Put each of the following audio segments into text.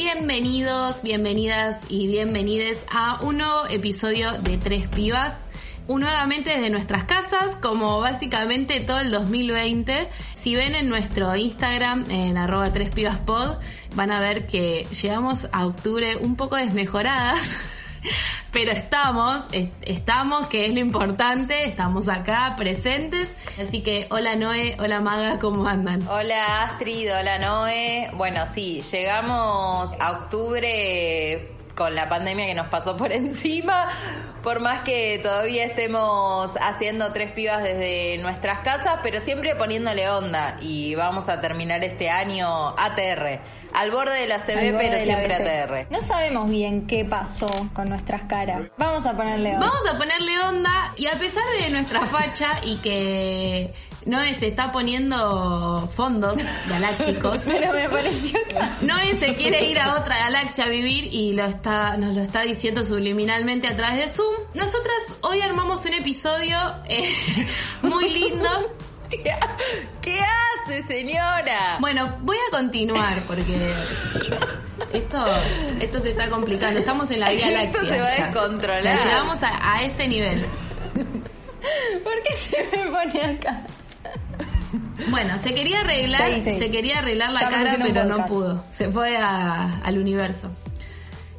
Bienvenidos, bienvenidas y bienvenides a un nuevo episodio de Tres Pibas. Nuevamente desde nuestras casas, como básicamente todo el 2020. Si ven en nuestro Instagram, en arroba tres pibas pod, van a ver que llegamos a octubre un poco desmejoradas. Pero estamos, est- estamos, que es lo importante, estamos acá presentes. Así que hola Noé, hola Maga, ¿cómo andan? Hola Astrid, hola Noé. Bueno, sí, llegamos a octubre con la pandemia que nos pasó por encima. Por más que todavía estemos haciendo tres pibas desde nuestras casas, pero siempre poniéndole onda. Y vamos a terminar este año ATR. Al borde de la CB, pero siempre. ATR. No sabemos bien qué pasó con nuestras caras. Vamos a ponerle onda. Vamos a ponerle onda y a pesar de nuestra facha y que Noé se está poniendo fondos galácticos, Pero me pareció que... Noé se quiere ir a otra galaxia a vivir y lo está, nos lo está diciendo subliminalmente a través de Zoom. Nosotras hoy armamos un episodio eh, muy lindo. ¿Qué hace, señora? Bueno, voy a continuar porque esto, esto se está complicando. Estamos en la Vía Esto Láctea. se va a descontrolar. O sea, llegamos a, a este nivel. ¿Por qué se me pone acá? Bueno, se quería arreglar, Sí, sí. se quería arreglar la Estamos cara, pero no pudo. Se fue a- al universo.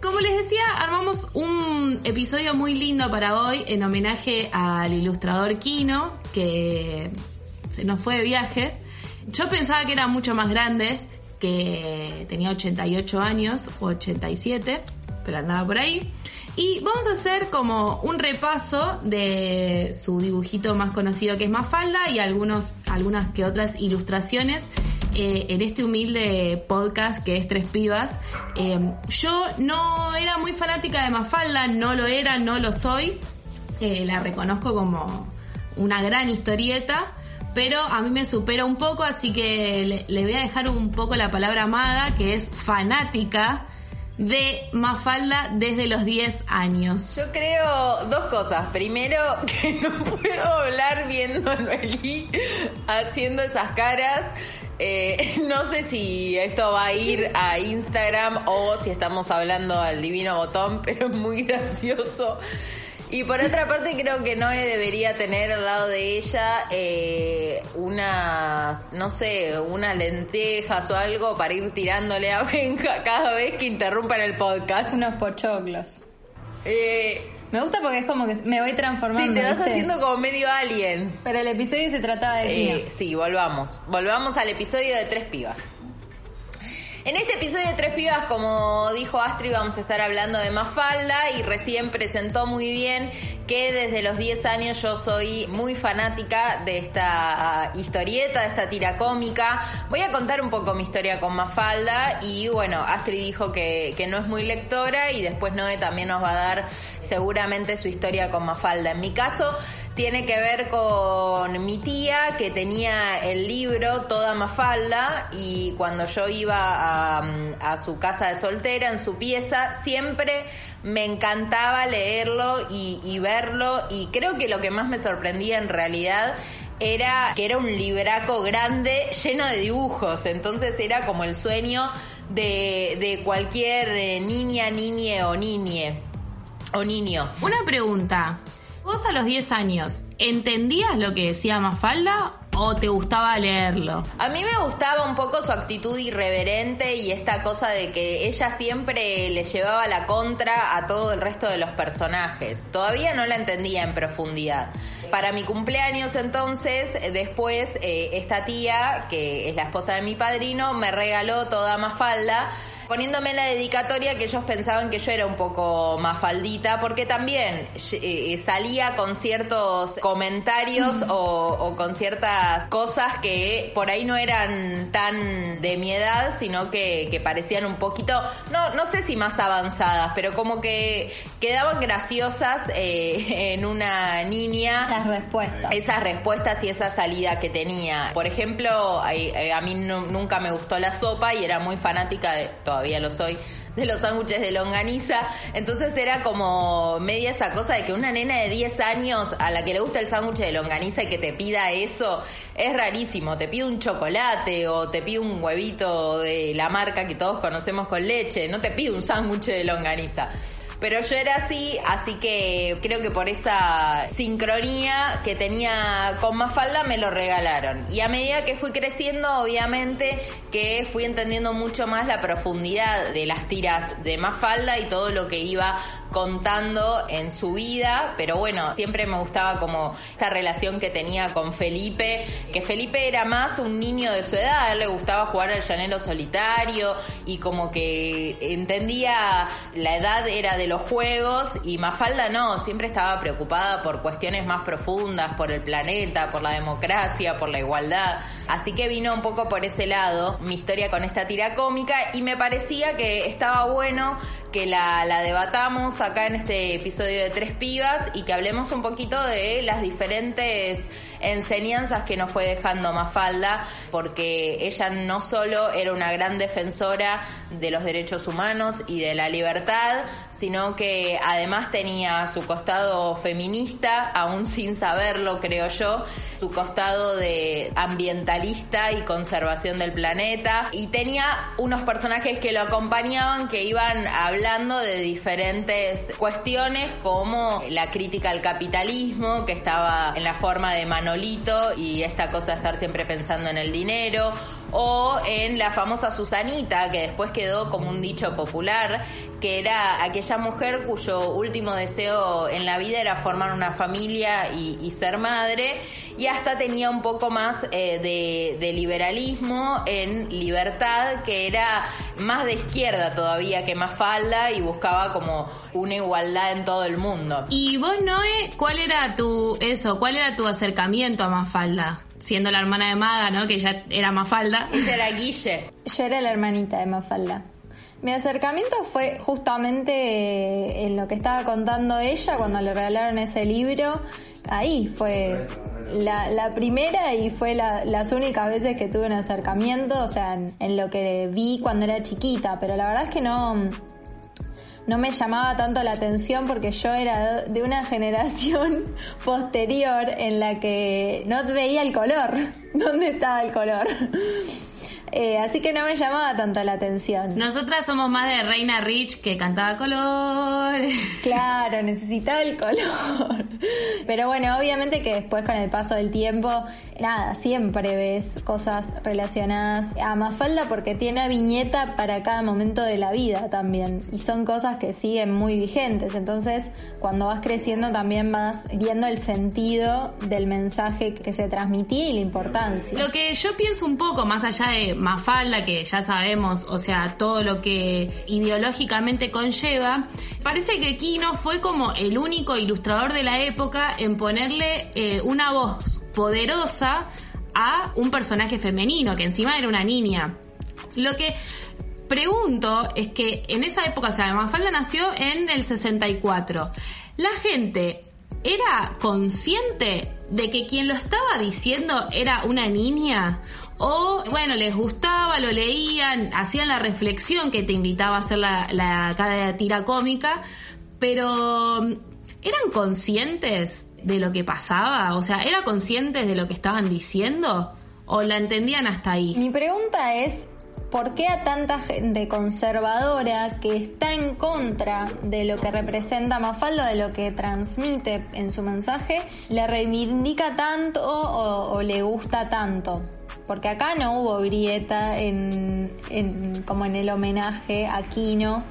Como les decía, armamos un episodio muy lindo para hoy en homenaje al ilustrador Kino, que se nos fue de viaje. Yo pensaba que era mucho más grande, que tenía 88 años o 87, pero andaba por ahí. Y vamos a hacer como un repaso de su dibujito más conocido que es Mafalda y algunos, algunas que otras ilustraciones eh, en este humilde podcast que es Tres Pibas. Eh, yo no era muy fanática de Mafalda, no lo era, no lo soy. Eh, la reconozco como una gran historieta, pero a mí me supera un poco, así que le, le voy a dejar un poco la palabra maga, que es fanática de Mafalda desde los 10 años. Yo creo dos cosas. Primero, que no puedo hablar viendo a Noelí haciendo esas caras. Eh, no sé si esto va a ir a Instagram o si estamos hablando al divino botón, pero es muy gracioso. Y por otra parte creo que Noé debería tener al lado de ella eh, unas, no sé, unas lentejas o algo para ir tirándole a Benja cada vez que interrumpan el podcast. Unos pochoclos. Eh, Me gusta porque es como que me voy transformando. Sí, te vas ¿viste? haciendo como medio alien. Pero el episodio se trataba de. Eh, sí, volvamos. Volvamos al episodio de Tres Pibas. En este episodio de Tres Pibas, como dijo Astrid, vamos a estar hablando de Mafalda y recién presentó muy bien que desde los 10 años yo soy muy fanática de esta historieta, de esta tira cómica. Voy a contar un poco mi historia con Mafalda y bueno, Astrid dijo que, que no es muy lectora y después Noé también nos va a dar seguramente su historia con Mafalda. En mi caso, tiene que ver con mi tía que tenía el libro Toda Mafalda y cuando yo iba a, a su casa de soltera, en su pieza, siempre me encantaba leerlo y, verlo y creo que lo que más me sorprendía en realidad era que era un libraco grande lleno de dibujos, entonces era como el sueño de, de cualquier eh, niña, niñe o niñe o niño. Una pregunta. ¿Vos a los 10 años entendías lo que decía Mafalda o te gustaba leerlo? A mí me gustaba un poco su actitud irreverente y esta cosa de que ella siempre le llevaba la contra a todo el resto de los personajes. Todavía no la entendía en profundidad. Para mi cumpleaños entonces, después, eh, esta tía, que es la esposa de mi padrino, me regaló toda Mafalda. Poniéndome la dedicatoria que ellos pensaban que yo era un poco más faldita, porque también eh, salía con ciertos comentarios o, con ciertas cosas que por ahí no eran tan de mi edad, sino que, parecían un poquito, no, no sé si más avanzadas, pero como que quedaban graciosas eh, en una niña. Las respuestas. Esas respuestas y esa salida que tenía. Por ejemplo, eh, a, mí nunca me gustó la sopa y era muy fanática, de, todavía lo soy, de los sándwiches de longaniza. Entonces era como media esa cosa de que una nena de 10 años a la que le gusta el sándwich de longaniza y que te pida eso, es rarísimo. Te pide un chocolate o te pide un huevito de la marca que todos conocemos con leche. No te pide un sándwich de longaniza. Pero yo era así, así que creo que por esa sincronía que tenía con Mafalda me lo regalaron. Y a medida que fui creciendo, obviamente que fui entendiendo mucho más la profundidad de las tiras de Mafalda y todo lo que iba contando en su vida, pero bueno, siempre me gustaba como esta relación que tenía con Felipe, que Felipe era más un niño de su edad, le gustaba jugar al llanero solitario y como que entendía la edad era de los juegos y Mafalda no, siempre estaba preocupada por cuestiones más profundas, por el planeta, por la democracia, por la igualdad. Así que vino un poco por ese lado mi historia con esta tira cómica y me parecía que estaba bueno que la, debatamos acá en este episodio de Tres Pibas y que hablemos un poquito de las diferentes enseñanzas que nos fue dejando Mafalda, porque ella no solo era una gran defensora de los derechos humanos y de la libertad, sino que además tenía su costado feminista, aún sin saberlo, creo yo, su costado de ambientalista y conservación del planeta, y tenía unos personajes que lo acompañaban que iban hablando de diferentes cuestiones como la crítica al capitalismo, que estaba en la forma de mano y esta cosa de estar siempre pensando en el dinero, o en la famosa Susanita, que después quedó como un dicho popular, que era aquella mujer cuyo último deseo en la vida era formar una familia y, ser madre, y hasta tenía un poco más eh, de, liberalismo en libertad, que era más de izquierda todavía que más falda y buscaba como una igualdad en todo el mundo. ¿Y vos, Noé, cuál era tu, eso, cuál era tu acercamiento a Mafalda? Siendo la hermana de Maga, ¿no? Que ya era Mafalda. Ella era Guille. Yo era la hermanita de Mafalda. Mi acercamiento fue justamente en lo que estaba contando ella cuando le regalaron ese libro. Ahí fue la, primera y fue las únicas veces que tuve un acercamiento, o sea, en lo que vi cuando era chiquita, pero la verdad es que no, no me llamaba tanto la atención porque yo era de una generación posterior en la que no veía el color. ¿Dónde estaba el color? Eh, así que no me llamaba tanto la atención. Nosotras somos más de Reina Rich que cantaba color. Claro, necesitaba el color. Pero bueno, obviamente que después con el paso del tiempo, nada, siempre ves cosas relacionadas a Mafalda porque tiene viñeta para cada momento de la vida también. Y son cosas que siguen muy vigentes. Entonces, cuando vas creciendo también vas viendo el sentido del mensaje que se transmitía y la importancia. Lo que yo pienso un poco más allá de Mafalda, que ya sabemos, o sea, todo lo que ideológicamente conlleva, parece que Kino fue como el único ilustrador de la época en ponerle eh, una voz poderosa a un personaje femenino, que encima era una niña. Lo que pregunto es que en esa época, o sea, Mafalda nació en el 64. La gente era consciente de que quien lo estaba diciendo era una niña o, bueno, les gustaba, lo leían, hacían la reflexión que te invitaba a hacer la, la cada tira cómica, pero ¿eran conscientes de lo que pasaba? O sea, ¿eran conscientes de lo que estaban diciendo? ¿O la entendían hasta ahí? Mi pregunta es, ¿por qué a tanta gente conservadora que está en contra de lo que representa Mafalda, de lo que transmite en su mensaje, le reivindica tanto o le gusta tanto? porque acá no hubo grieta en, como en el homenaje a Kino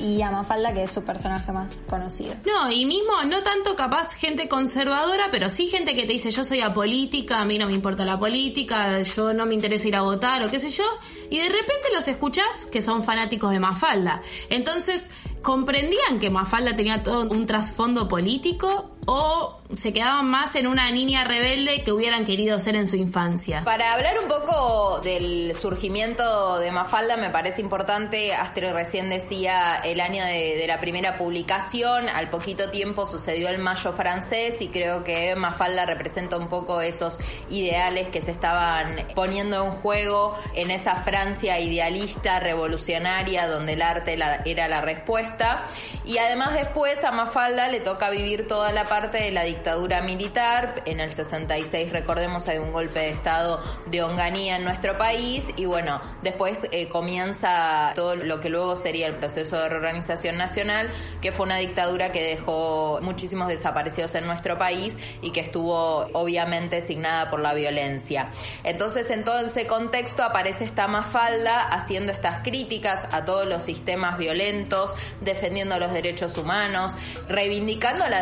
y a Mafalda, que es su personaje más conocido. No, y mismo, no tanto capaz gente conservadora, pero sí gente que te dice yo soy apolítica, a mí no me importa la política, yo no me interesa ir a votar o qué sé yo, y de repente los escuchás que son fanáticos de Mafalda. Entonces, ¿comprendían que Mafalda tenía todo un trasfondo político o se quedaban más en una niña rebelde que hubieran querido ser en su infancia? Para hablar un poco del surgimiento de Mafalda, me parece importante, Astrid recién decía el año de, de, la primera publicación, al poquito tiempo sucedió el Mayo francés y creo que Mafalda representa un poco esos ideales que se estaban poniendo en juego en esa Francia idealista, revolucionaria, donde el arte era la respuesta. Y además después a Mafalda le toca vivir toda la parte de la dictadura militar. En el 66, recordemos, hay un golpe de Estado de Onganía en nuestro país y bueno, después eh, comienza todo lo que luego sería el proceso de reorganización nacional, que fue una dictadura que dejó muchísimos desaparecidos en nuestro país y que estuvo obviamente signada por la violencia. Entonces, en todo ese contexto aparece esta Mafalda haciendo estas críticas a todos los sistemas violentos, defendiendo los derechos humanos, reivindicando la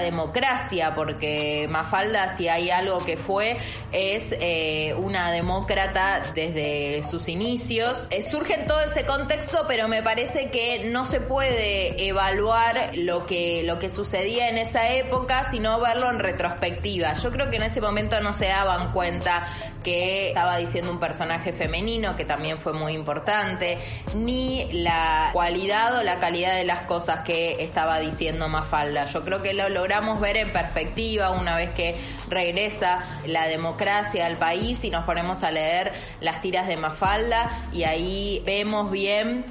porque Mafalda, si hay algo que fue, es eh, una demócrata desde sus inicios. Eh, surge en todo ese contexto, pero me parece que no se puede evaluar lo que, lo que sucedía en esa época, sino verlo en retrospectiva. Yo creo que en ese momento no se daban cuenta que estaba diciendo un personaje femenino, que también fue muy importante, ni la cualidad o la calidad de las cosas que estaba diciendo Mafalda. Yo creo que lo logramos ver en perspectiva una vez que regresa la democracia al país y nos ponemos a leer las tiras de Mafalda y ahí vemos bien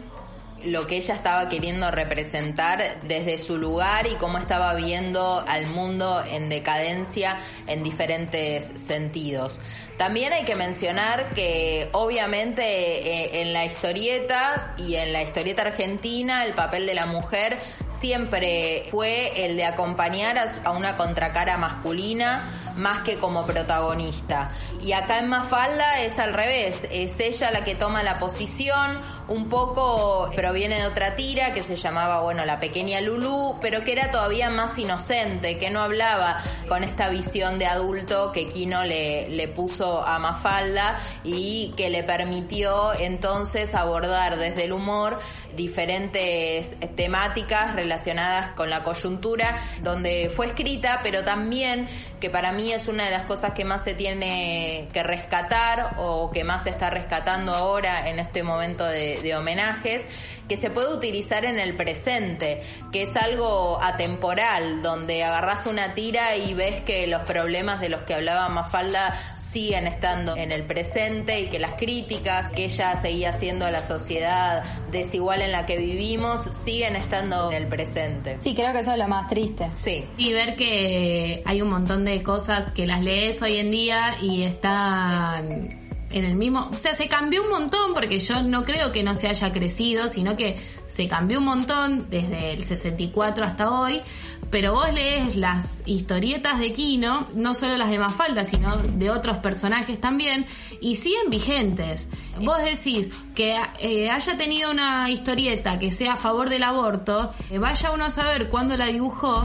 lo que ella estaba queriendo representar desde su lugar y cómo estaba viendo al mundo en decadencia en diferentes sentidos. También hay que mencionar que obviamente eh, en la historieta y en la historieta argentina el papel de la mujer siempre fue el de acompañar a una contracara masculina más que como protagonista. Y acá en Mafalda es al revés, es ella la que toma la posición, un poco proviene de otra tira que se llamaba, bueno, La pequeña Lulú, pero que era todavía más inocente, que no hablaba con esta visión de adulto que Kino le, le puso a Mafalda y que le permitió entonces abordar desde el humor diferentes temáticas relacionadas con la coyuntura donde fue escrita, pero también que para mí es una de las cosas que más se tiene que rescatar o que más se está rescatando ahora en este momento de, homenajes, que se puede utilizar en el presente, que es algo atemporal, donde agarras una tira y ves que los problemas de los que hablaba Mafalda siguen estando en el presente y que las críticas que ella seguía haciendo a la sociedad desigual en la que vivimos siguen estando en el presente. Sí, creo que eso es lo más triste. Sí. Y ver que hay un montón de cosas que las lees hoy en día y están en el mismo, o sea, se cambió un montón porque yo no creo que no se haya crecido, sino que se cambió un montón desde el 64 hasta hoy, pero vos lees las historietas de Kino, no solo las de Mafalda, sino de otros personajes también, y siguen vigentes. Vos decís que eh, haya tenido una historieta que sea a favor del aborto, eh, vaya uno a saber cuándo la dibujó,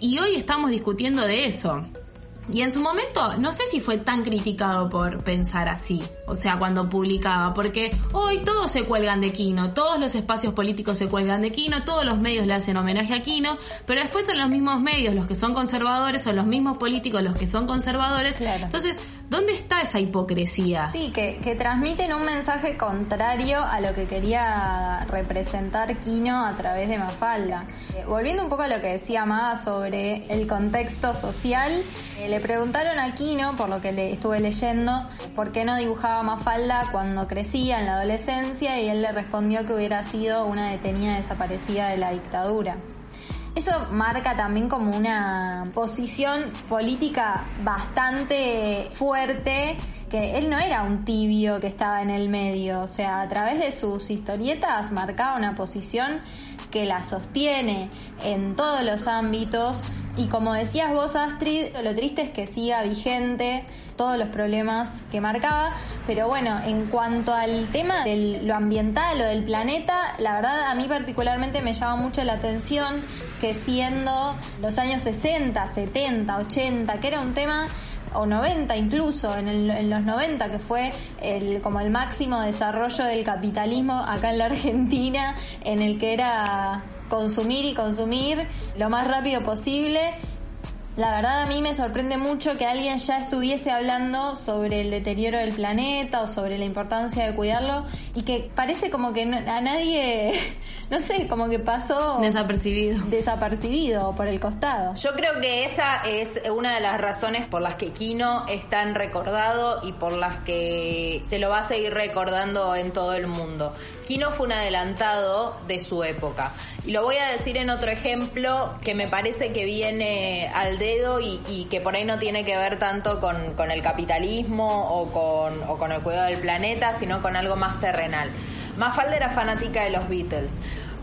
y hoy estamos discutiendo de eso. Y en su momento, no sé si fue tan criticado por pensar así, o sea, cuando publicaba, porque hoy todos se cuelgan de Kino, todos los espacios políticos se cuelgan de Kino, todos los medios le hacen homenaje a Kino, pero después son los mismos medios los que son conservadores, son los mismos políticos los que son conservadores. Entonces, ¿dónde está esa hipocresía? Sí, que, que transmiten un mensaje contrario a lo que quería representar Kino a través de Mafalda. Eh, volviendo un poco a lo que decía Maga sobre el contexto social, eh, le preguntaron a Kino, por lo que le estuve leyendo, por qué no dibujaba Mafalda cuando crecía en la adolescencia y él le respondió que hubiera sido una detenida desaparecida de la dictadura. Eso marca también como una posición política bastante fuerte, que él no era un tibio que estaba en el medio, o sea, a través de sus historietas marcaba una posición que la sostiene en todos los ámbitos. Y como decías vos, Astrid, lo triste es que siga vigente todos los problemas que marcaba. Pero bueno, en cuanto al tema de lo ambiental o del planeta, la verdad a mí particularmente me llama mucho la atención que siendo los años 60, 70, 80, que era un tema o 90 incluso, en, en, los 90, que fue el, como el máximo desarrollo del capitalismo acá en la Argentina, en el que era consumir y consumir lo más rápido posible. La verdad a mí me sorprende mucho que alguien ya estuviese hablando sobre el deterioro del planeta o sobre la importancia de cuidarlo y que parece como que a nadie, no sé, como que pasó desapercibido. Desapercibido por el costado. Yo creo que esa es una de las razones por las que Kino es tan recordado y por las que se lo va a seguir recordando en todo el mundo. Kino fue un adelantado de su época. Y lo voy a decir en otro ejemplo que me parece que viene al dedo y, que por ahí no tiene que ver tanto con, el capitalismo o con, o con el cuidado del planeta, sino con algo más terrenal. Mafalda era fanática de los Beatles.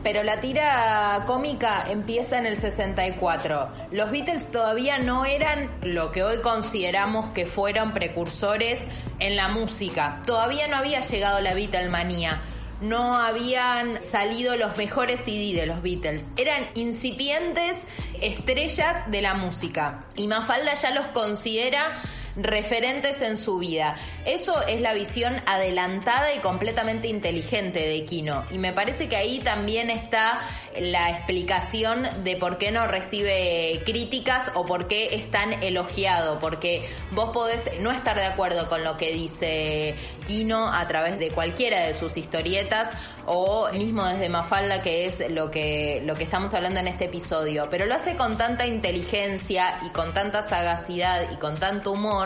Pero la tira cómica empieza en el 64. Los Beatles todavía no eran lo que hoy consideramos que fueron precursores en la música. Todavía no había llegado la Beatlemanía no habían salido los mejores CD de los Beatles. Eran incipientes estrellas de la música. Y Mafalda ya los considera referentes en su vida. Eso es la visión adelantada y completamente inteligente de Kino. Y me parece que ahí también está la explicación de por qué no recibe críticas o por qué es tan elogiado. Porque vos podés no estar de acuerdo con lo que dice Kino a través de cualquiera de sus historietas o mismo desde Mafalda, que es lo que, lo que estamos hablando en este episodio. Pero lo hace con tanta inteligencia y con tanta sagacidad y con tanto humor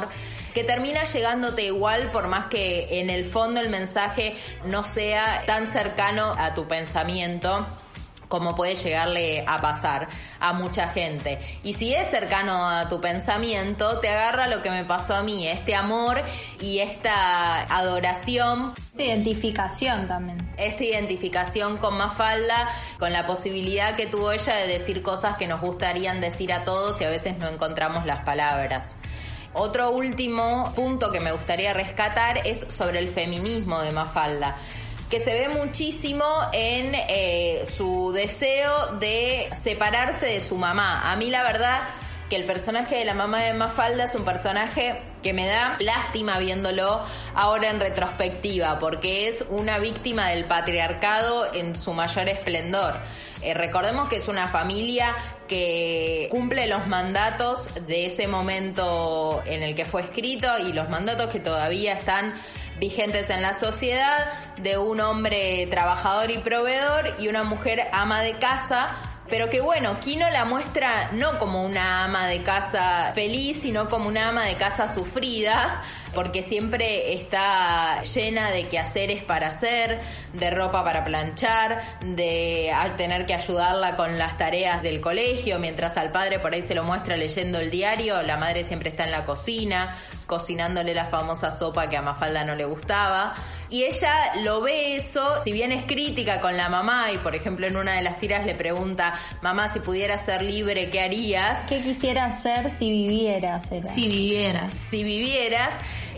que termina llegándote igual por más que en el fondo el mensaje no sea tan cercano a tu pensamiento como puede llegarle a pasar a mucha gente. Y si es cercano a tu pensamiento, te agarra lo que me pasó a mí, este amor y esta adoración. Esta identificación también. Esta identificación con Mafalda, con la posibilidad que tuvo ella de decir cosas que nos gustarían decir a todos y a veces no encontramos las palabras. Otro último punto que me gustaría rescatar es sobre el feminismo de Mafalda que se ve muchísimo en eh, su deseo de separarse de su mamá. A mí la verdad que el personaje de la mamá de Mafalda es un personaje que me da lástima viéndolo ahora en retrospectiva, porque es una víctima del patriarcado en su mayor esplendor. Eh, recordemos que es una familia que cumple los mandatos de ese momento en el que fue escrito y los mandatos que todavía están vigentes en la sociedad de un hombre trabajador y proveedor y una mujer ama de casa pero que bueno, Kino la muestra no como una ama de casa feliz, sino como una ama de casa sufrida, porque siempre está llena de quehaceres para hacer, de ropa para planchar, de tener que ayudarla con las tareas del colegio, mientras al padre por ahí se lo muestra leyendo el diario, la madre siempre está en la cocina, cocinándole la famosa sopa que a Mafalda no le gustaba. Y ella lo ve eso, si bien es crítica con la mamá y por ejemplo en una de las tiras le pregunta, mamá, si pudieras ser libre, ¿qué harías? ¿Qué quisieras hacer si vivieras? Si vivieras. Si vivieras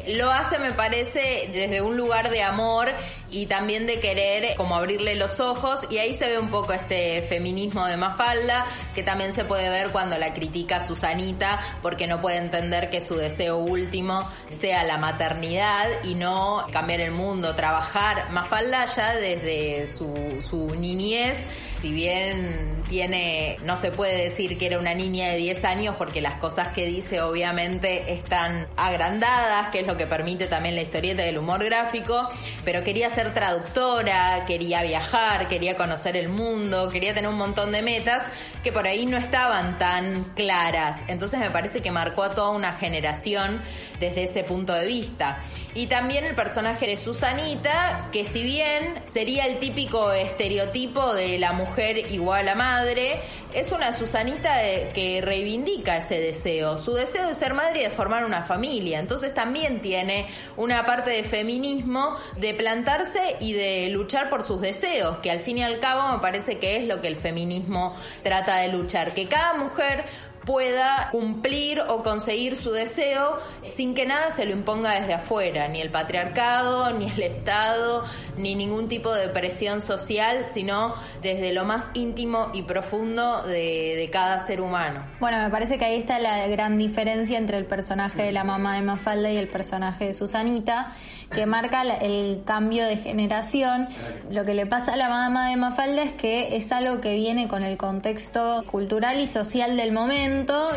lo hace, me parece, desde un lugar de amor y también de querer como abrirle los ojos y ahí se ve un poco este feminismo de Mafalda que también se puede ver cuando la critica Susanita porque no puede entender que su deseo último sea la maternidad y no cambiar el mundo, trabajar. Mafalda ya desde su, su niñez, si bien tiene, no se puede decir que era una niña de 10 años porque las cosas que dice obviamente están agrandadas, que es lo que permite también la historieta del humor gráfico, pero quería ser traductora, quería viajar, quería conocer el mundo, quería tener un montón de metas que por ahí no estaban tan claras. Entonces me parece que marcó a toda una generación desde ese punto de vista. Y también el personaje de Susanita, que si bien sería el típico estereotipo de la mujer igual a madre, es una Susanita que reivindica ese deseo, su deseo de ser madre y de formar una familia. Entonces también tiene una parte de feminismo de plantarse y de luchar por sus deseos, que al fin y al cabo me parece que es lo que el feminismo trata de luchar, que cada mujer pueda cumplir o conseguir su deseo sin que nada se lo imponga desde afuera, ni el patriarcado, ni el Estado, ni ningún tipo de presión social, sino desde lo más íntimo y profundo de, cada ser humano. Bueno, me parece que ahí está la gran diferencia entre el personaje de la mamá de Mafalda y el personaje de Susanita, que marca el cambio de generación. Lo que le pasa a la mamá de Mafalda es que es algo que viene con el contexto cultural y social del momento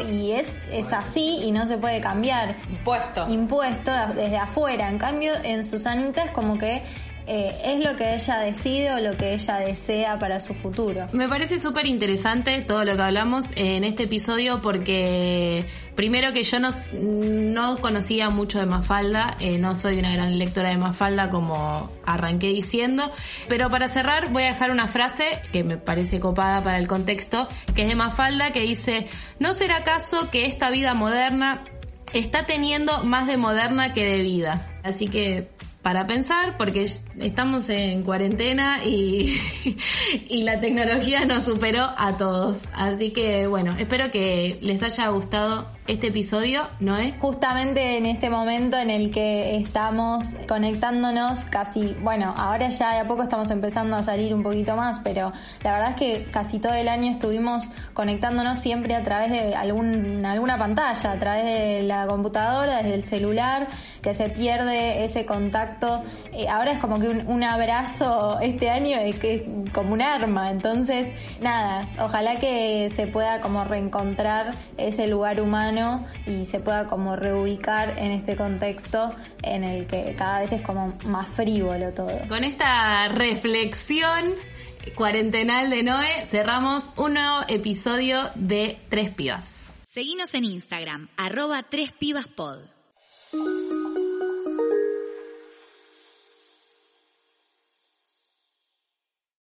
y es, es así y no se puede cambiar. Impuesto. Impuesto desde afuera. En cambio, en Susanita es como que eh, es lo que ella decide o lo que ella desea para su futuro. Me parece súper interesante todo lo que hablamos en este episodio porque primero que yo no, no conocía mucho de Mafalda, eh, no soy una gran lectora de Mafalda como arranqué diciendo, pero para cerrar voy a dejar una frase que me parece copada para el contexto, que es de Mafalda que dice, ¿no será acaso que esta vida moderna está teniendo más de moderna que de vida? Así que para pensar, porque estamos en cuarentena y, y, la tecnología nos superó a todos. Así que bueno, espero que les haya gustado este episodio, ¿no es? Justamente en este momento en el que estamos conectándonos casi, bueno, ahora ya de a poco estamos empezando a salir un poquito más, pero la verdad es que casi todo el año estuvimos conectándonos siempre a través de algún, alguna pantalla, a través de la computadora, desde el celular, que se pierde ese contacto. Eh, ahora es como que un, abrazo este año es que como un arma, entonces nada, ojalá que se pueda como reencontrar ese lugar humano y se pueda como reubicar en este contexto en el que cada vez es como más frívolo todo. Con esta reflexión cuarentenal de Noé cerramos un nuevo episodio de Tres Pibas. Seguinos en Instagram, arroba Tres Pibas Pod.